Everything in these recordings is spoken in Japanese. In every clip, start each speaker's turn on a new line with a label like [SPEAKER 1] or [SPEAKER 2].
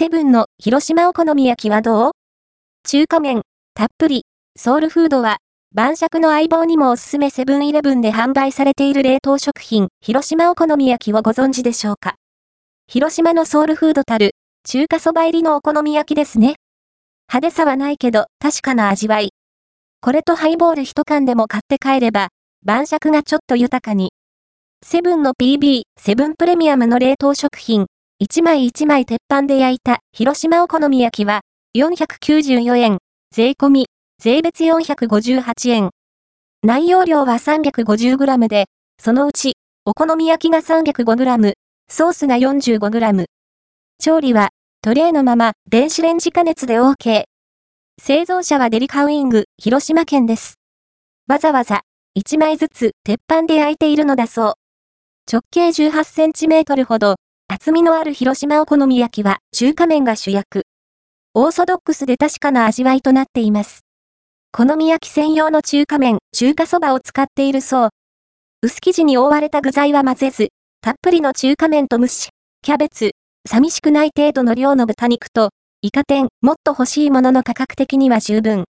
[SPEAKER 1] セブンの広島お好み焼きはどう？中華麺、たっぷり、ソウルフードは、晩酌の相棒にもおすすめセブンイレブンで販売されている冷凍食品、広島お好み焼きをご存知でしょうか？広島のソウルフードたる、中華そば入りのお好み焼きですね。派手さはないけど、確かな味わい。これとハイボール一缶でも買って帰れば、晩酌がちょっと豊かに。セブンの PB、セブンプレミアムの冷凍食品、1枚1枚鉄板で焼いた広島お好み焼きは、494円、税込み、税別458円。内容量は 350g で、そのうち、お好み焼きが 305g、ソースが 45g。調理は、トレーのまま、電子レンジ加熱で OK。製造者はデリカウィング、広島県です。わざわざ、1枚ずつ鉄板で焼いているのだそう。直径18センチメートルほど、厚みのある広島お好み焼きは中華麺が主役。オーソドックスで確かな味わいとなっています。好み焼き専用の中華麺、中華そばを使っているそう。薄生地に覆われた具材は混ぜず、たっぷりの中華麺と蒸し、キャベツ、寂しくない程度の量の豚肉と、イカ天、もっと欲しいものの価格的には十分。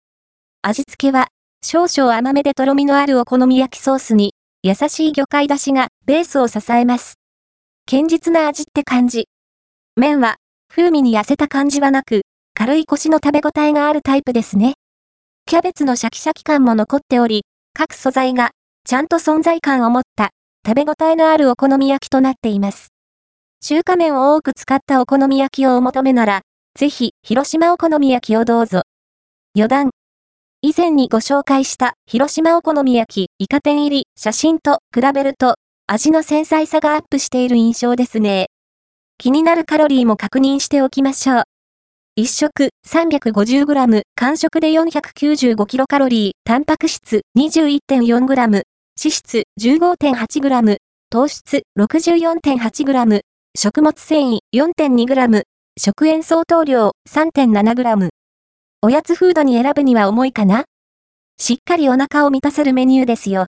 [SPEAKER 1] 味付けは、少々甘めでとろみのあるお好み焼きソースに、優しい魚介だしがベースを支えます。堅実な味って感じ。麺は、風味に痩せた感じはなく、軽い腰の食べ応えがあるタイプですね。キャベツのシャキシャキ感も残っており、各素材が、ちゃんと存在感を持った、食べ応えのあるお好み焼きとなっています。中華麺を多く使ったお好み焼きをお求めなら、ぜひ、広島お好み焼きをどうぞ。余談。以前にご紹介した広島お好み焼きイカ天入り写真と比べると味の繊細さがアップしている印象ですね。気になるカロリーも確認しておきましょう。1食 350g、間食で 495kcal、タンパク質 21.4g、脂質 15.8g、糖質 64.8g、食物繊維 4.2g、食塩相当量 3.7g。おやつフードに選ぶには重いかな？しっかりお腹を満たせるメニューですよ。